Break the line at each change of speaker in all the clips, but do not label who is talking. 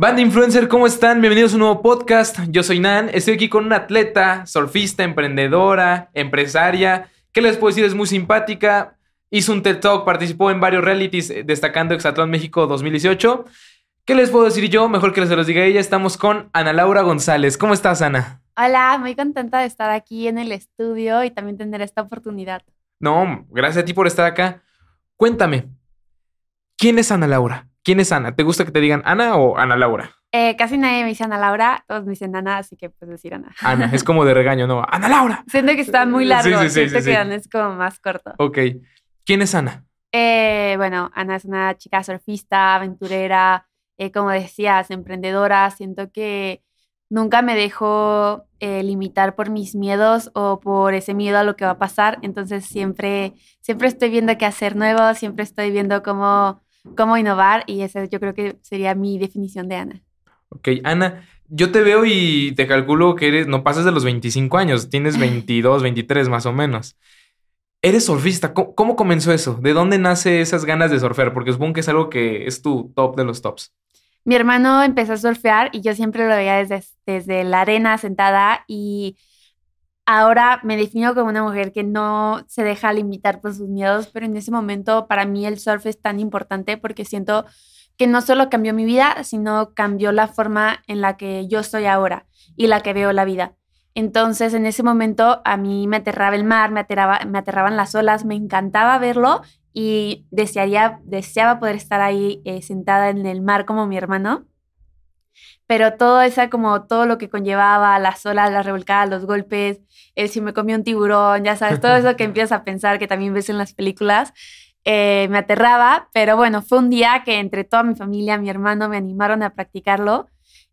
Banda Influencer, ¿cómo están? Bienvenidos a un nuevo podcast. Yo soy Nan, estoy aquí con una atleta, surfista, emprendedora, empresaria. ¿Qué les puedo decir? Es muy simpática. Hizo un TED Talk, participó en varios realities, eh, destacando Exatlón México 2018. ¿Qué les puedo decir yo? Mejor que les los diga ella. Estamos con Ana Laura González. ¿Cómo estás, Ana?
Hola, muy contenta de estar aquí en el estudio y también tener esta oportunidad.
No, gracias a ti por estar acá. Cuéntame, ¿quién es Ana Laura? ¿Quién es Ana? ¿Te gusta que te digan Ana o Ana Laura?
Eh, casi nadie me dice Ana Laura, todos me dicen Ana, así que puedes decir Ana.
Ana, es como de regaño, ¿no? Ana Laura.
Siento que está muy largo,
Sí, sí, sí,
siento que. Ana es como más corto.
Ok. ¿Quién es Ana?
Eh, bueno, Ana es una chica surfista, aventurera, eh, como decías, emprendedora. Siento que nunca me dejo eh, limitar por mis miedos o por ese miedo a lo que va a pasar. Entonces siempre, siempre estoy viendo qué hacer nuevo, siempre estoy viendo cómo, cómo innovar y esa yo creo que sería mi definición de Ana.
Ok, Ana, yo te veo y te calculo que eres, no pasas de los 25 años, tienes 22, 23 más o menos. Eres surfista, ¿cómo, cómo comenzó eso? ¿De dónde nace esas ganas de surfear? Porque supongo que es algo que es tu top de los tops.
Mi hermano empezó a surfear y yo siempre lo veía desde, desde la arena sentada y ahora me defino como una mujer que no se deja limitar por sus miedos, pero en ese momento para mí el surf es tan importante porque siento que no solo cambió mi vida, sino cambió la forma en la que yo estoy ahora y la que veo la vida. Entonces, en ese momento a mí me aterraba el mar, me aterraban las olas, me encantaba verlo y desearía, deseaba poder estar ahí eh, sentada en el mar como mi hermano. Pero todo esa, como todo lo que conllevaba, las olas, las revolcadas, los golpes, el si me comía un tiburón, ya sabes, todo eso que empiezas a pensar que también ves en las películas, eh, me aterraba. Pero bueno, fue un día que entre toda mi familia, mi hermano, me animaron a practicarlo.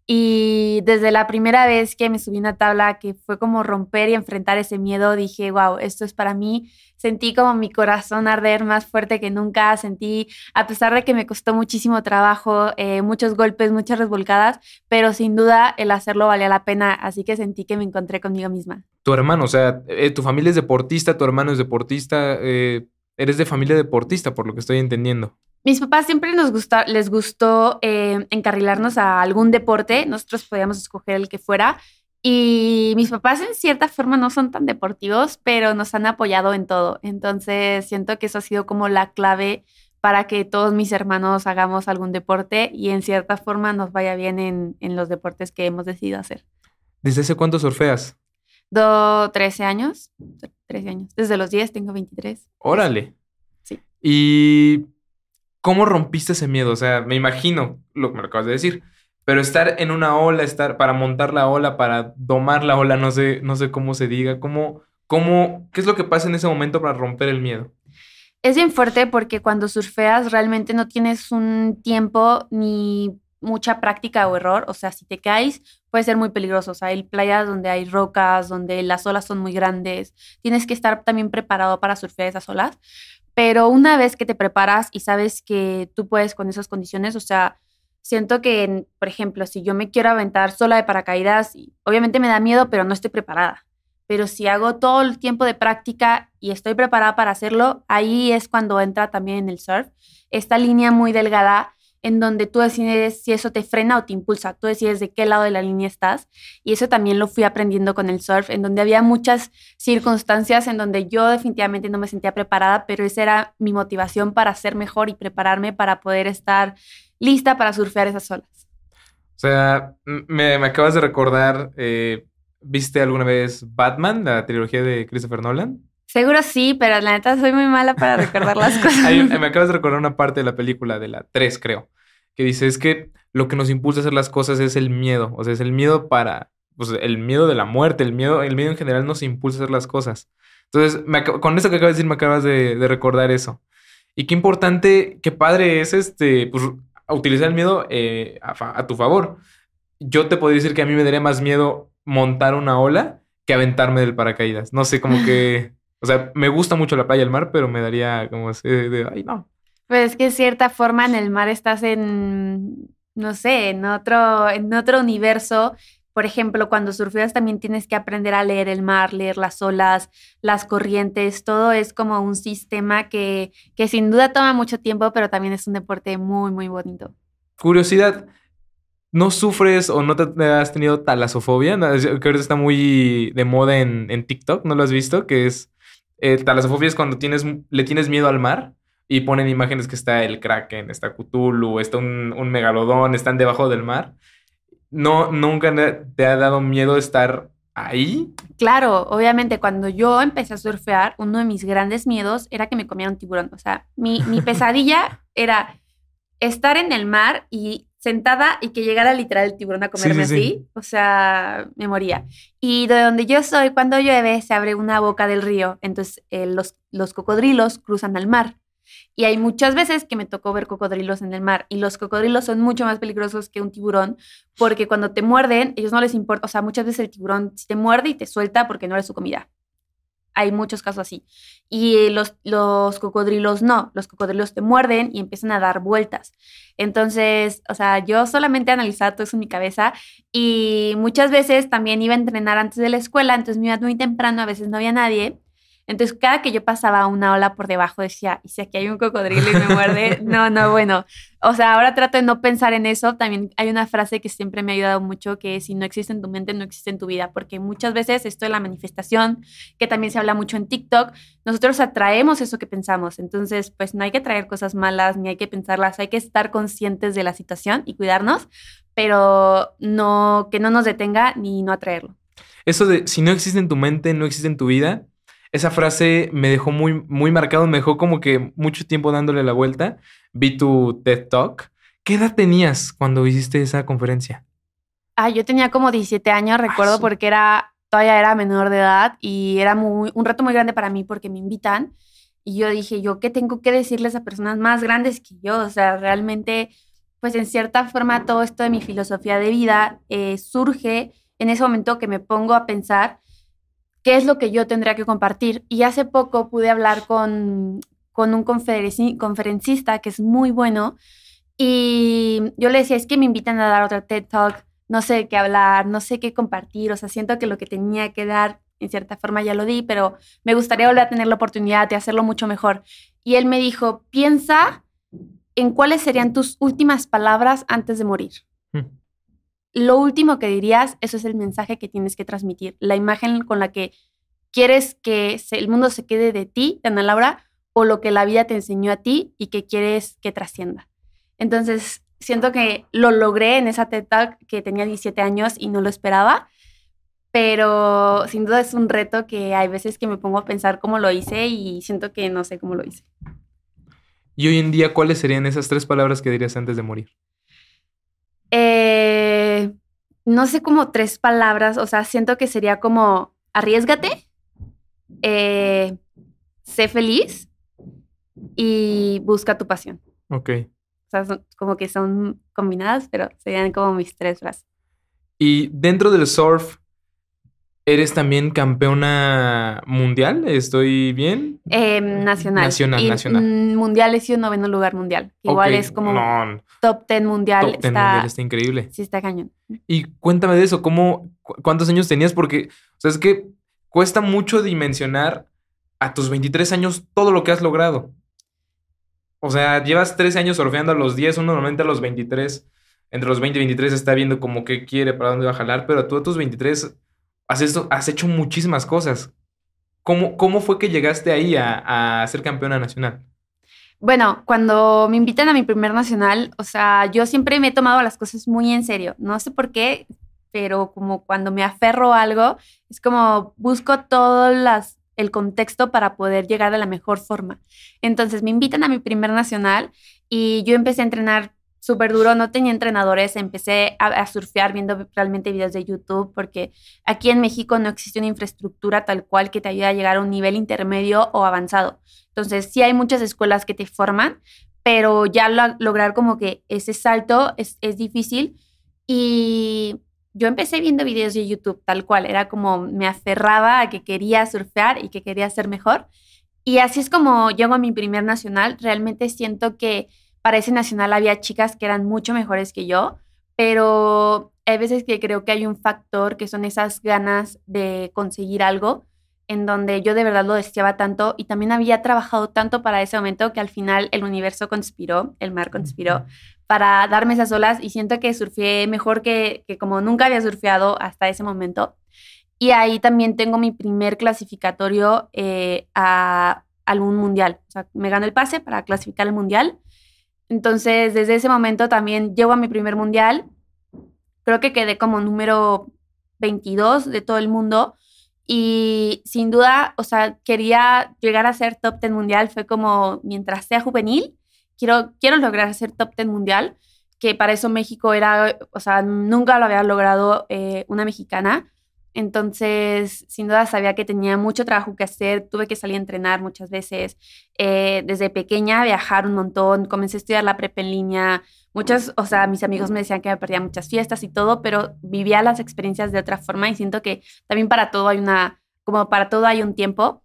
Y desde la primera vez que me subí a una tabla, que fue como romper y enfrentar ese miedo, dije, wow, esto es para mí. Sentí como mi corazón arder más fuerte que nunca. Sentí, a pesar de que me costó muchísimo trabajo, eh, muchos golpes, muchas resvolcadas, pero sin duda el hacerlo valía la pena. Así que sentí que me encontré conmigo misma.
Tu hermano, o sea, eh, tu familia es deportista, tu hermano es deportista, eh, eres de familia deportista, por lo que estoy entendiendo.
Mis papás siempre nos gusta, les gustó eh, encarrilarnos a algún deporte. Nosotros podíamos escoger el que fuera. Y mis papás en cierta forma no son tan deportivos, pero nos han apoyado en todo. Entonces siento que eso ha sido como la clave para que todos mis hermanos hagamos algún deporte y en cierta forma nos vaya bien en, en los deportes que hemos decidido hacer.
¿Desde hace cuánto surfeas?
Do 13 años, 13 años. Desde los 10 tengo 23.
Órale.
Sí.
¿Y cómo rompiste ese miedo? O sea, me imagino lo que me acabas de decir, pero estar en una ola, estar para montar la ola, para domar la ola, no sé, no sé cómo se diga, cómo, cómo, ¿qué es lo que pasa en ese momento para romper el miedo?
Es bien fuerte porque cuando surfeas realmente no tienes un tiempo ni mucha práctica o error. O sea, si te caes puede ser muy peligroso. O sea, hay playas donde hay rocas, donde las olas son muy grandes. Tienes que estar también preparado para surfear esas olas. Pero una vez que te preparas y sabes que tú puedes con esas condiciones, o sea, siento que, por ejemplo, si yo me quiero aventar sola de paracaídas, obviamente me da miedo, pero no estoy preparada. Pero si hago todo el tiempo de práctica y estoy preparada para hacerlo, ahí es cuando entra también en el surf esta línea muy delgada en donde tú decides si eso te frena o te impulsa. Tú decides de qué lado de la línea estás. Y eso también lo fui aprendiendo con el surf, en donde había muchas circunstancias en donde yo definitivamente no me sentía preparada, pero esa era mi motivación para ser mejor y prepararme para poder estar lista para surfear esas olas.
O sea, me, acabas de recordar, eh, ¿viste alguna vez Batman, la trilogía de Christopher Nolan?
Seguro sí, pero la neta soy muy mala para recordar las cosas.
Hay me acabas de recordar una parte de la película, de la 3, creo, que dice, es que lo que nos impulsa a hacer las cosas es el miedo, o sea, es el miedo para, pues el miedo de la muerte, el miedo, el miedo en general nos impulsa a hacer las cosas. Entonces, me con eso que acabas de decir, me acabas de, de recordar eso. Y qué importante, qué padre es este, pues, utilizar el miedo eh, a, a tu favor. Yo te podría decir que a mí me daría más miedo montar una ola que aventarme del paracaídas. No sé, como que... O sea, me gusta mucho la playa y el mar, pero me daría como ese de, ay, no.
Pues es que de cierta forma en el mar estás en, no sé, en otro, en otro universo. Por ejemplo, cuando surfeas también tienes que aprender a leer el mar, leer las olas, las corrientes, todo es como un sistema que, que sin duda toma mucho tiempo, pero también es un deporte muy, muy bonito.
Curiosidad, ¿No sufres o no te has tenido talasofobia? Que ahorita está muy de moda en, en TikTok, ¿no lo has visto? Que es eh, talasofobia es cuando tienes, le tienes miedo al mar y ponen imágenes que está el Kraken, está Cthulhu, está un, un megalodón, están debajo del mar. ¿No, ¿Nunca te ha dado miedo estar ahí?
Claro, obviamente cuando yo empecé a surfear, uno de mis grandes miedos era que me comiera un tiburón. O sea, mi, mi pesadilla era estar en el mar y sentada y que llegara literal el tiburón a comerme así, o sea, me moría. Y de donde yo soy, cuando llueve, se abre una boca del río, entonces eh, los, los cocodrilos cruzan al mar. Y hay muchas veces que me tocó ver cocodrilos en el mar y los cocodrilos son mucho más peligrosos que un tiburón porque cuando te muerden, ellos no les importa, o sea, muchas veces el tiburón te muerde y te suelta porque no eres su comida hay muchos casos así. Y los, los cocodrilos no, los cocodrilos te muerden y empiezan a dar vueltas. Entonces, o sea, yo solamente analizaba todo eso en mi cabeza y muchas veces también iba a entrenar antes de la escuela, entonces me iba muy temprano, a veces no había nadie entonces, cada que yo pasaba una ola por debajo, decía, ¿y si aquí hay un cocodrilo y me muerde? no, no, bueno. O sea, ahora trato de no pensar en eso. También hay una frase que siempre me ha ayudado mucho, que es, si no existe en tu mente, no existe en tu vida. Porque muchas veces esto de la manifestación, que también se habla mucho en TikTok, nosotros atraemos eso que pensamos. Entonces, pues no hay que traer cosas malas, ni hay que pensarlas. Hay que estar conscientes de la situación y cuidarnos, pero no, que no nos detenga ni no atraerlo.
Eso de, si no existe en tu mente, no existe en tu vida esa frase me dejó muy, muy marcado, me dejó como que mucho tiempo dándole la vuelta. Vi tu TED Talk. ¿Qué edad tenías cuando hiciste esa conferencia?
Ah, yo tenía como 17 años, recuerdo, ah, porque era, todavía era menor de edad y era muy, un reto muy grande para mí porque me invitan. Y yo dije, ¿yo qué tengo que decirles a personas más grandes que yo? O sea, realmente, pues en cierta forma todo esto de mi filosofía de vida eh, surge en ese momento que me pongo a pensar qué es lo que yo tendría que compartir. Y hace poco pude hablar con, con un conferencista que es muy bueno y yo le decía, es que me invitan a dar otra TED Talk, no sé qué hablar, no sé qué compartir, o sea, siento que lo que tenía que dar en cierta forma ya lo di, pero me gustaría volver a tener la oportunidad de hacerlo mucho mejor. Y él me dijo, piensa en cuáles serían tus últimas palabras antes de morir. Hmm lo último que dirías, eso es el mensaje que tienes que transmitir, la imagen con la que quieres que el mundo se quede de ti, Ana Laura, o lo que la vida te enseñó a ti y que quieres que trascienda. Entonces, siento que lo logré en esa TED que tenía 17 años y no lo esperaba, pero sin duda es un reto que hay veces que me pongo a pensar cómo lo hice y siento que no sé cómo lo hice.
Y hoy en día, ¿cuáles serían esas tres palabras que dirías antes de morir?
Eh, no sé como tres palabras, o sea, siento que sería como arriesgate, eh, sé feliz y busca tu pasión.
Ok.
O sea, como que son combinadas, pero serían como mis tres frases.
Y dentro del surf, ¿Eres también campeona mundial? ¿Estoy bien?
Em, nacional.
Nacional, nacional.
Mundial he sido noveno lugar mundial. Igual es como top ten mundial.
Top ten mundial está increíble.
Sí, está cañón.
Y cuéntame de eso, ¿cómo, ¿cuántos años tenías? Porque, o sea, es que cuesta mucho dimensionar a tus 23 años todo lo que has logrado. O sea, llevas 13 años surfeando a los 10, uno normalmente a los 23, entre los 20 y 23 está viendo como qué quiere, para dónde va a jalar, pero tú a tus 23 has, esto, has hecho muchísimas cosas. ¿Cómo, ¿Cómo fue que llegaste ahí a, ser campeona nacional?
Bueno, cuando me invitan a mi primer nacional, o sea, yo siempre me he tomado las cosas muy en serio. No sé por qué, pero como cuando me aferro a algo, es como busco todo el contexto para poder llegar de la mejor forma. Entonces me invitan a mi primer nacional y yo empecé a entrenar súper duro, no tenía entrenadores, empecé a, surfear viendo realmente videos de YouTube porque aquí en México no existe una infraestructura tal cual que te ayude a llegar a un nivel intermedio o avanzado. Entonces sí hay muchas escuelas que te forman, pero ya lograr como que ese salto es, es difícil y yo empecé viendo videos de YouTube tal cual, era como me aferraba a que quería surfear y que quería ser mejor. Y así es como llego a mi primer nacional. Realmente siento que para ese nacional había chicas que eran mucho mejores que yo, pero hay veces que creo que hay un factor que son esas ganas de conseguir algo en donde yo de verdad lo deseaba tanto y también había trabajado tanto para ese momento que al final el universo conspiró, el mar conspiró para darme esas olas y siento que surfeé mejor que, que como nunca había surfeado hasta ese momento. Y ahí también tengo mi primer clasificatorio eh, a algún mundial. O sea, me gano el pase para clasificar al mundial. Entonces, desde ese momento también llego a mi primer mundial. Creo que quedé como número 22 de todo el mundo. Y sin duda, o sea, quería llegar a ser top 10 mundial. Fue como, mientras sea juvenil, quiero, quiero lograr ser top 10 mundial. Que para eso México era, o sea, nunca lo había logrado eh, una mexicana. Entonces, sin duda sabía que tenía mucho trabajo que hacer, tuve que salir a entrenar muchas veces. Eh, desde pequeña viajar un montón, comencé a estudiar la prepa en línea. Muchos, o sea, mis amigos me decían que me perdía muchas fiestas y todo, pero vivía las experiencias de otra forma y siento que también para todo hay una, como para todo hay un tiempo.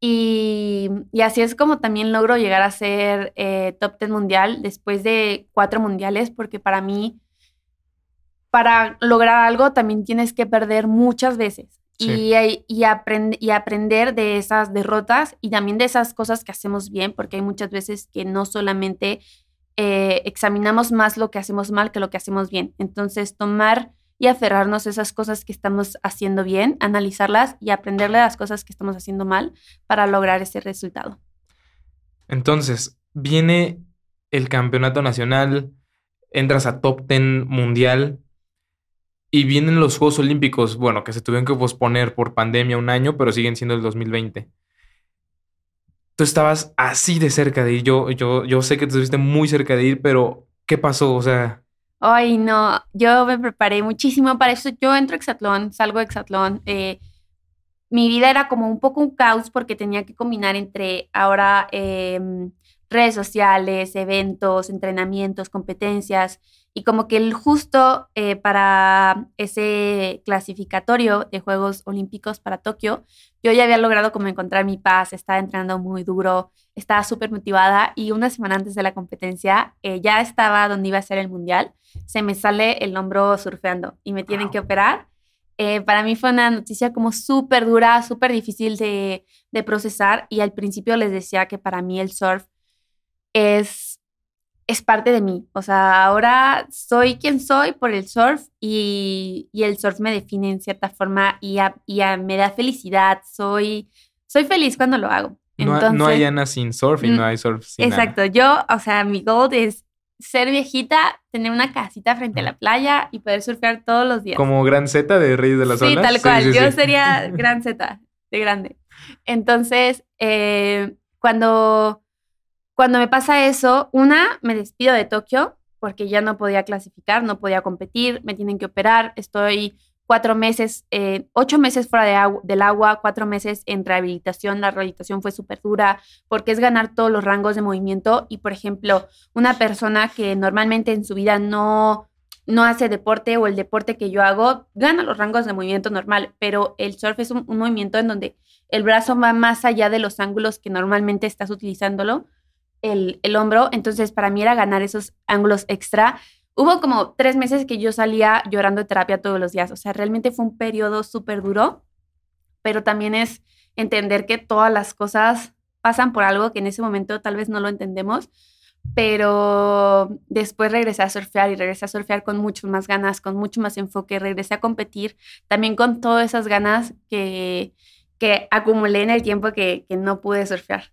Y, así es como también logro llegar a ser eh, top 10 mundial después de cuatro mundiales, porque para mí para lograr algo también tienes que perder muchas veces. Y, y, y, aprender de esas derrotas y también de esas cosas que hacemos bien, porque hay muchas veces que no solamente eh, examinamos más lo que hacemos mal que lo que hacemos bien. Entonces, tomar y aferrarnos a esas cosas que estamos haciendo bien, analizarlas y aprenderle las cosas que estamos haciendo mal para lograr ese resultado.
Entonces, viene el campeonato nacional, entras a top 10 mundial, y vienen los Juegos Olímpicos, bueno, que se tuvieron que posponer por pandemia un año, pero siguen siendo el 2020. Tú estabas así de cerca de ir. Yo, yo, yo sé que te estuviste muy cerca de ir, pero ¿qué pasó? O sea.
Ay, no. Yo me preparé muchísimo para eso. Yo entro a Exatlón, salgo de Exatlón. Eh, mi vida era como un poco un caos porque tenía que combinar entre ahora em, redes sociales, eventos, entrenamientos, competencias. Y como que el justo eh, para ese clasificatorio de Juegos Olímpicos para Tokio, yo ya había logrado como encontrar mi paz, estaba entrenando muy duro, estaba súper motivada y una semana antes de la competencia eh, ya estaba donde iba a ser el mundial, se me sale el hombro surfeando y me tienen que operar. Eh, para mí fue una noticia como súper dura, súper difícil de, de procesar y al principio les decía que para mí el surf es es parte de mí. O sea, ahora soy quien soy por el surf y, el surf me define en cierta forma y, me da felicidad. Soy, soy feliz cuando lo hago.
no, hay Ana sin surf y no hay surf sin
Exacto. Yo, o sea, mi goal es ser viejita, tener una casita frente a la playa y poder surfear todos los días.
Como Gran Z de Reyes de las
sí, Tal cual, yo sería Gran Z de grande. Entonces, eh, cuando cuando me pasa eso, una, me despido de Tokio porque ya no podía clasificar, no podía competir, me tienen que operar, estoy cuatro meses, eh, ocho meses fuera de del agua, cuatro meses en rehabilitación. La rehabilitación fue súper dura porque es ganar todos los rangos de movimiento y, por ejemplo, una persona que normalmente en su vida no, no hace deporte o el deporte que yo hago, gana los rangos de movimiento normal, pero el surf es un movimiento en donde el brazo va más allá de los ángulos que normalmente estás utilizándolo el, hombro, entonces para mí era ganar esos ángulos extra. Hubo como tres meses que yo salía llorando de terapia todos los días, o sea, realmente fue un periodo súper duro, pero también es entender que todas las cosas pasan por algo que en ese momento tal vez no lo entendemos, pero después regresé a surfear y regresé a surfear con mucho más ganas, con mucho más enfoque, regresé a competir también con todas esas ganas que, que acumulé en el tiempo que, que no pude surfear.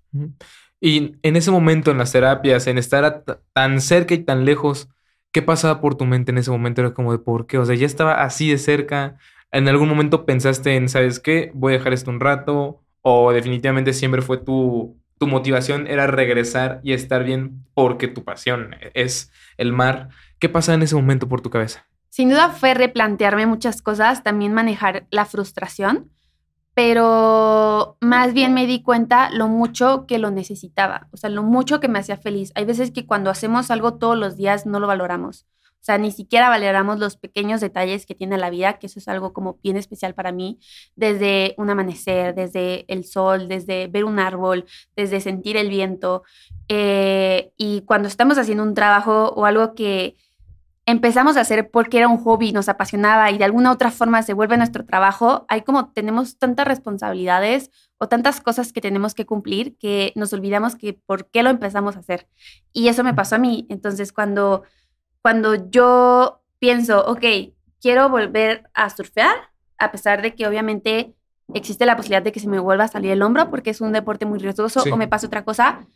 Y en ese momento, en las terapias, en estar tan cerca y tan lejos, ¿qué pasaba por tu mente en ese momento? Era como de por qué, o sea, ya estaba así de cerca. ¿En algún momento pensaste en, ¿sabes qué? Voy a dejar esto un rato. O definitivamente siempre fue tu, tu motivación, era regresar y estar bien porque tu pasión es el mar. ¿Qué pasa en ese momento por tu cabeza?
Sin duda fue replantearme muchas cosas, también manejar la frustración pero más bien me di cuenta lo mucho que lo necesitaba, o sea, lo mucho que me hacía feliz. Hay veces que cuando hacemos algo todos los días no lo valoramos. O sea, ni siquiera valoramos los pequeños detalles que tiene la vida, que eso es algo como bien especial para mí, desde un amanecer, desde el sol, desde ver un árbol, desde sentir el viento. Eh, y cuando estamos haciendo un trabajo o algo que, empezamos a hacer porque era un hobby, nos apasionaba y de alguna otra forma se vuelve nuestro trabajo, hay como tenemos tantas responsabilidades o tantas cosas que tenemos que cumplir que nos olvidamos que por qué lo empezamos a hacer. Y eso me pasó a mí. Entonces, cuando cuando yo pienso, ok, quiero volver a surfear, a pesar de que obviamente existe la posibilidad de que se me vuelva a salir el hombro porque es un deporte muy riesgoso o me pase otra cosa.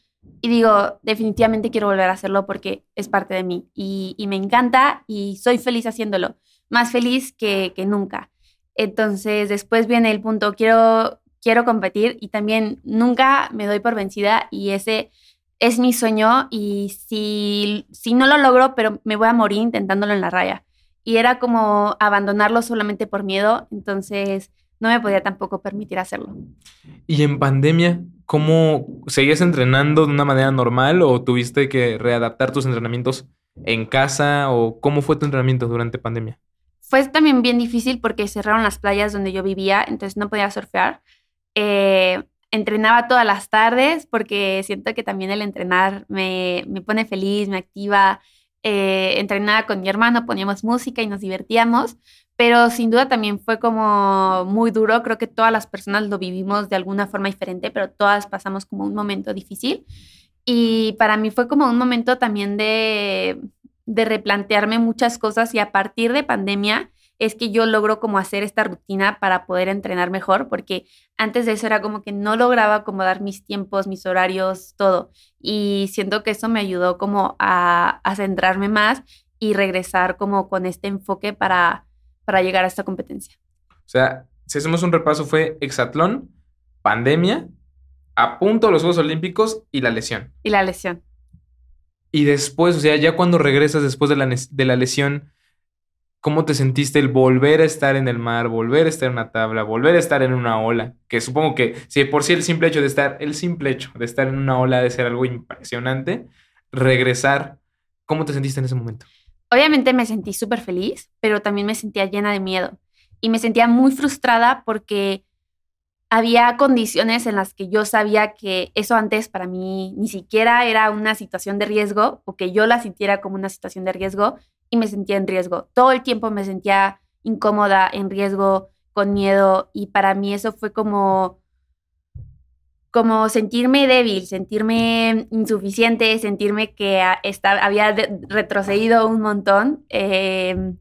Y digo, definitivamente quiero volver a hacerlo porque es parte de mí y, me encanta y soy feliz haciéndolo, más feliz que, que, nunca. Entonces después viene el punto, quiero, quiero competir y también nunca me doy por vencida y ese es mi sueño y si, si no lo logro, pero me voy a morir intentándolo en la raya. Y era como abandonarlo solamente por miedo, entonces no me podía tampoco permitir hacerlo.
¿Y en pandemia, cómo seguías entrenando de una manera normal o tuviste que readaptar tus entrenamientos en casa o cómo fue tu entrenamiento durante pandemia?
Fue también bien difícil porque cerraron las playas donde yo vivía, entonces no podía surfear. Eh, entrenaba todas las tardes porque siento que también el entrenar me, me pone feliz, me activa. Eh, entrenaba con mi hermano, poníamos música y nos divertíamos, pero sin duda también fue como muy duro. Creo que todas las personas lo vivimos de alguna forma diferente, pero todas pasamos como un momento difícil. Y para mí fue como un momento también de, replantearme muchas cosas y a partir de pandemia es que yo logro como hacer esta rutina para poder entrenar mejor, porque antes de eso era como que no lograba acomodar mis tiempos, mis horarios, todo. Y siento que eso me ayudó como a, centrarme más y regresar como con este enfoque para, para llegar a esta competencia.
O sea, si hacemos un repaso, fue hexatlón, pandemia, a punto los Juegos Olímpicos y la lesión.
Y la lesión.
Y después, o sea, ya cuando regresas después de la, de la lesión, ¿Cómo te sentiste el volver a estar en el mar, volver a estar en una tabla, volver a estar en una ola? Que supongo que si por sí el simple hecho de estar, el simple hecho de estar en una ola de ser algo impresionante, regresar, ¿cómo te sentiste en ese momento?
Obviamente me sentí súper feliz, pero también me sentía llena de miedo y me sentía muy frustrada porque había condiciones en las que yo sabía que eso antes para mí ni siquiera era una situación de riesgo o que yo la sintiera como una situación de riesgo y me sentía en riesgo. Todo el tiempo me sentía incómoda, en riesgo, con miedo y para mí eso fue como como sentirme débil, sentirme insuficiente, sentirme que había retrocedido un montón. Em,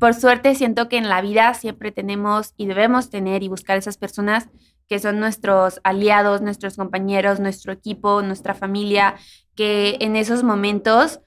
por suerte siento que en la vida siempre tenemos y debemos tener y buscar esas personas que son nuestros aliados, nuestros compañeros, nuestro equipo, nuestra familia, que en esos momentos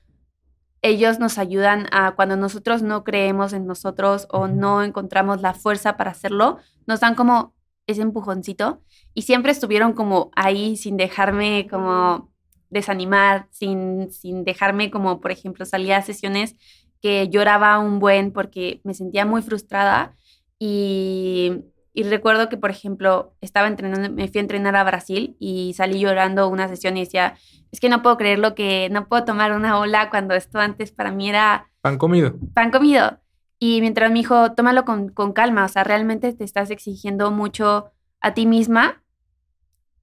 ellos nos ayudan a cuando nosotros no creemos en nosotros o no encontramos la fuerza para hacerlo, nos dan como ese empujoncito y siempre estuvieron como ahí sin dejarme como desanimar, sin, sin dejarme como, por ejemplo, salía a sesiones que lloraba un buen porque me sentía muy frustrada y y recuerdo que, por ejemplo, estaba entrenando, me fui a entrenar a Brasil y salí llorando una sesión y decía, es que no puedo creer lo que no puedo tomar una ola cuando esto antes para mí era...
Pan comido.
Pan comido. Y mientras me dijo, tómalo con, calma, o sea, realmente te estás exigiendo mucho a ti misma,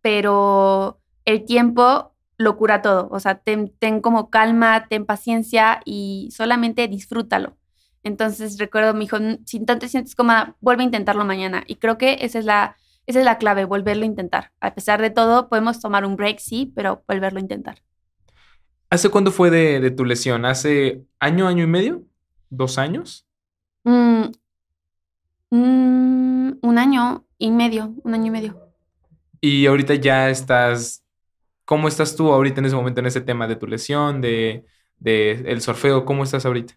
pero el tiempo lo cura todo. O sea, ten, ten como calma, ten paciencia y solamente disfrútalo. Entonces recuerdo, me dijo, si no te sientes cómoda, vuelve a intentarlo mañana. Y creo que esa es la, esa es la clave, volverlo a intentar. A pesar de todo, podemos tomar un break, sí, pero volverlo a intentar.
¿Hace cuándo fue de, tu lesión? ¿Hace año, año y medio? ¿Dos años?
Mm, mm, un año y medio, un año y medio.
Y ahorita ya estás, ¿cómo estás tú ahorita en ese momento en ese tema de tu lesión, de, de el surfeo? ¿Cómo estás ahorita?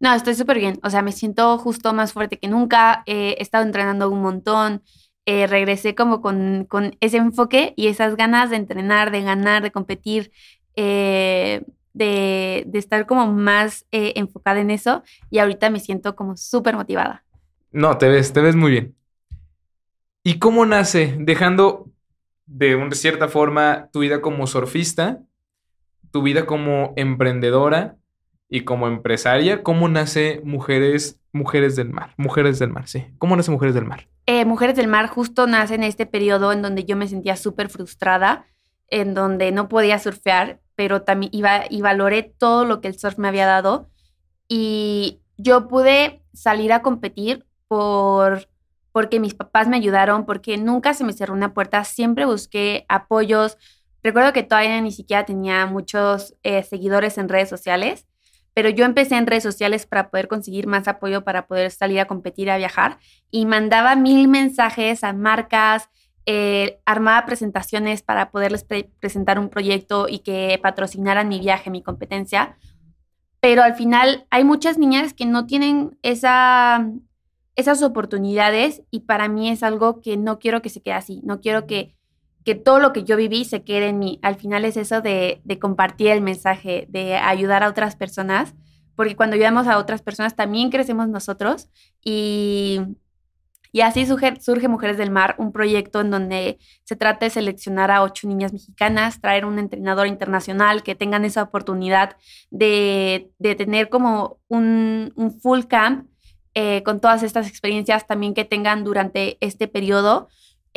No, estoy súper bien. O sea, me siento justo más fuerte que nunca. he estado entrenando un montón. Eh, regresé como con, ese enfoque y esas ganas de entrenar, de ganar, de competir, eh, de, estar como más eh, enfocada en eso. Y ahorita me siento como súper motivada.
No, te ves, te ves muy bien. ¿Y cómo nace? Dejando de una cierta forma tu vida como surfista, tu vida como emprendedora y como empresaria, ¿cómo nace Mujeres, Mujeres del Mar? Mujeres del Mar, sí. ¿Cómo nace Mujeres del Mar?
Eh, Mujeres del Mar justo nace en este periodo en donde yo me sentía súper frustrada, en donde no podía surfear, pero también y valoré todo lo que el surf me había dado. Y yo pude salir a competir por porque mis papás me ayudaron, porque nunca se me cerró una puerta, siempre busqué apoyos. Recuerdo que todavía ni siquiera tenía muchos eh, seguidores en redes sociales pero yo empecé en redes sociales para poder conseguir más apoyo para poder salir a competir, a viajar, y mandaba mil mensajes a marcas, eh, armaba presentaciones para poderles presentar un proyecto y que patrocinaran mi viaje, mi competencia. Pero al final hay muchas niñas que no tienen esa, esas oportunidades y para mí es algo que no quiero que se quede así, no quiero que que todo lo que yo viví se quede en mí. Al final es eso de, compartir el mensaje, de ayudar a otras personas, porque cuando ayudamos a otras personas también crecemos nosotros y, y así surge, Mujeres del Mar, un proyecto en donde se trata de seleccionar a ocho niñas mexicanas, traer un entrenador internacional que tengan esa oportunidad de, tener como un, full camp eh, con todas estas experiencias también que tengan durante este periodo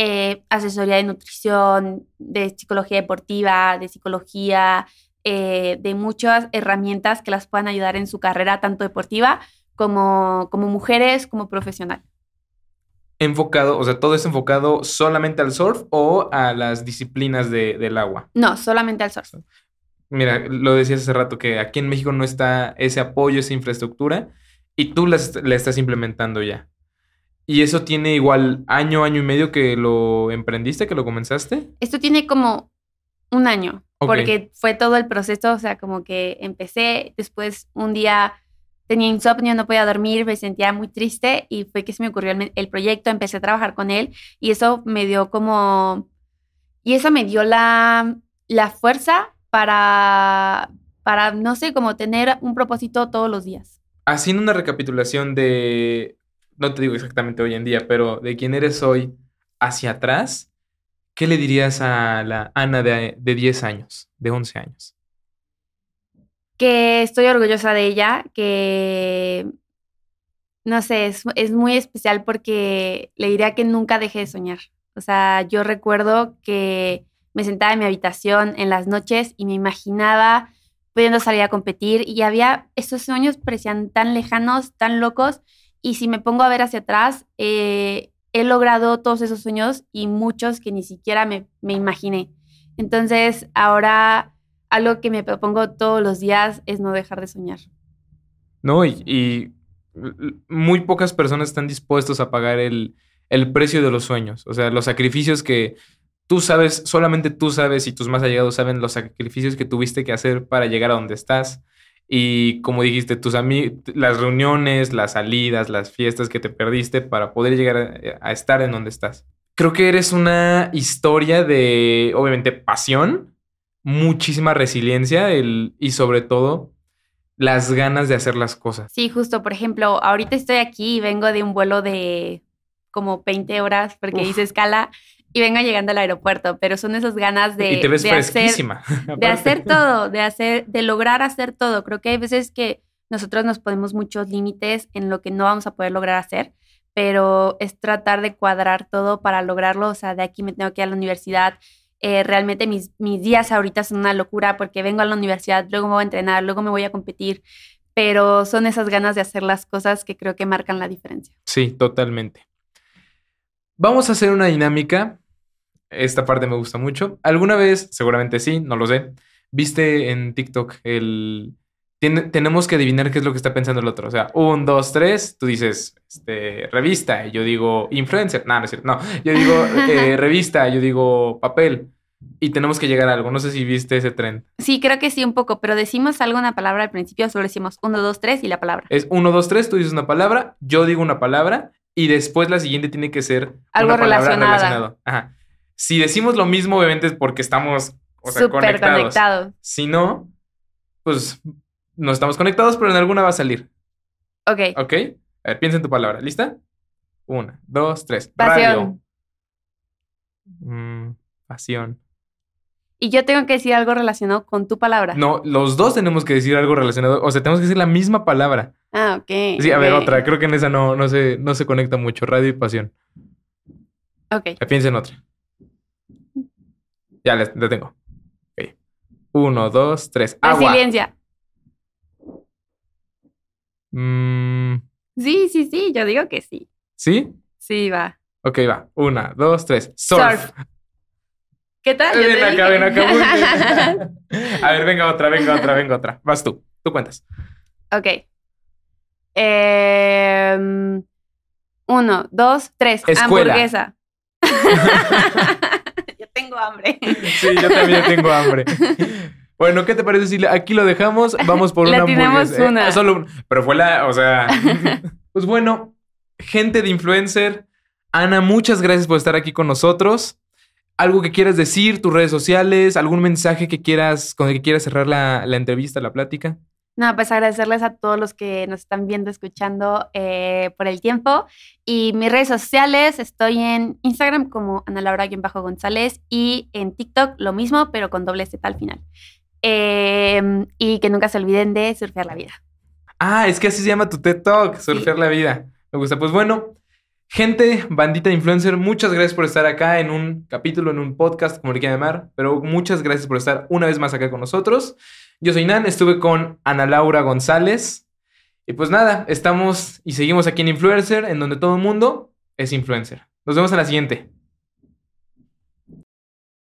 eh, asesoría de nutrición, de psicología deportiva, de psicología, eh, de muchas herramientas que las puedan ayudar en su carrera, tanto deportiva como, como mujeres, como profesional.
Enfocado, o sea, todo es enfocado solamente al surf o a las disciplinas del agua.
No, solamente al surf.
Mira, lo decías hace rato que aquí en México no está ese apoyo, esa infraestructura, y tú la estás implementando ya. ¿Y eso tiene igual año, año y medio que lo emprendiste, que lo comenzaste?
Esto tiene como un año, porque fue todo el proceso, o sea, como que empecé, después un día tenía insomnio, no podía dormir, me sentía muy triste y fue que se me ocurrió el, proyecto, empecé a trabajar con él y eso me dio como, y eso me dio la, la fuerza para, para, no sé, como tener un propósito todos los días.
Haciendo una recapitulación de no te digo exactamente hoy en día, pero de quién eres hoy hacia atrás, ¿qué le dirías a la Ana de, 10 años, de 11 años?
Que estoy orgullosa de ella, que, no sé, es, es muy especial porque le diría que nunca dejé de soñar. O sea, yo recuerdo que me sentaba en mi habitación en las noches y me imaginaba pudiendo salir a competir y había esos sueños parecían tan lejanos, tan locos y si me pongo a ver hacia atrás, eh, he logrado todos esos sueños y muchos que ni siquiera me, imaginé. Entonces, ahora algo que me propongo todos los días es no dejar de soñar.
No, y, muy pocas personas están dispuestos a pagar el, el, precio de los sueños. O sea, los sacrificios que tú sabes, solamente tú sabes y tus más allegados saben los sacrificios que tuviste que hacer para llegar a donde estás. Y como dijiste, tus las reuniones, las salidas, las fiestas que te perdiste para poder llegar a, estar en donde estás. Creo que eres una historia de, obviamente, pasión, muchísima resiliencia el, y sobre todo las ganas de hacer las cosas.
Sí, justo, por ejemplo, ahorita estoy aquí y vengo de un vuelo de como 20 horas porque hice escala y venga llegando al aeropuerto, pero son esas ganas de,
y te ves
de hacer, de hacer todo, de hacer, de lograr hacer todo. Creo que hay veces que nosotros nos ponemos muchos límites en lo que no vamos a poder lograr hacer, pero es tratar de cuadrar todo para lograrlo. O sea, de aquí me tengo que ir a la universidad. Eh, realmente mis, mis días ahorita son una locura porque vengo a la universidad, luego me voy a entrenar, luego me voy a competir, pero son esas ganas de hacer las cosas que creo que marcan la diferencia.
Sí, totalmente. Vamos a hacer una dinámica. Esta parte me gusta mucho. ¿Alguna vez, seguramente sí, no lo sé, viste en TikTok el... tenemos que adivinar qué es lo que está pensando el otro. O sea, un, dos, tres, tú dices este, revista, y yo digo influencer. No, no es cierto. No, yo digo eh, revista, yo digo papel. Y tenemos que llegar a algo. No sé si viste ese tren.
Sí, creo que sí, un poco, pero decimos algo, una palabra al principio, solo decimos uno, dos, tres y la palabra.
Es uno, dos, tres, tú dices una palabra, yo digo una palabra y después la siguiente tiene que ser
algo relacionado.
Ajá. Si decimos lo mismo, obviamente es porque estamos conectados. Si no, pues no estamos conectados, pero en alguna va a salir.
Ok.
Ok. A ver, piensa en tu palabra. ¿Lista? Una, dos, tres.
Pasión.
Mm, pasión.
Y yo tengo que decir algo relacionado con tu palabra.
No, los dos tenemos que decir algo relacionado. O sea, tenemos que decir la misma palabra.
Ah, ok.
Sí, a ver, otra. Creo que en esa no, no, se, no se conecta mucho. Radio y pasión.
Ok.
Piensa en otra. Ya, la tengo. Ok. Uno, dos, tres.
Resiliencia.
Mm.
Sí, sí, sí. Yo digo que sí.
¿Sí?
Sí, va.
Ok, va. Una, dos, tres. Surf.
¿Qué tal?
Ven acá, ven acá. A ver, venga otra, venga otra, venga otra. Vas tú. Tú cuentas.
Ok. Em, uno, dos, tres.
Escuela.
Hamburguesa. yo tengo hambre.
Sí, yo también tengo hambre. Bueno, ¿qué te parece si aquí lo dejamos? Vamos por una hamburguesa. Eh,
una.
solo un- Pero fue la, o sea... pues bueno, gente de influencer. Ana, muchas gracias por estar aquí con nosotros. ¿Algo que quieras decir, tus redes sociales, algún mensaje que quieras, con el que quieras cerrar la, la entrevista, la plática?
No, pues agradecerles a todos los que nos están viendo, escuchando eh, por el tiempo. Y mis redes sociales, estoy en Instagram como Ana Laura-González y en TikTok lo mismo, pero con doble Z al final. Eh, y que nunca se olviden de surfear la vida.
Ah, es que así se llama tu TED Talk, surfear la vida. Me gusta. Pues bueno, gente, bandita influencer, muchas gracias por estar acá en un capítulo, en un podcast, como le quieran llamar, pero muchas gracias por estar una vez más acá con nosotros. Yo soy Nan, estuve con Ana Laura González. Y pues nada, estamos y seguimos aquí en Influencer, en donde todo el mundo es influencer. Nos vemos en la siguiente.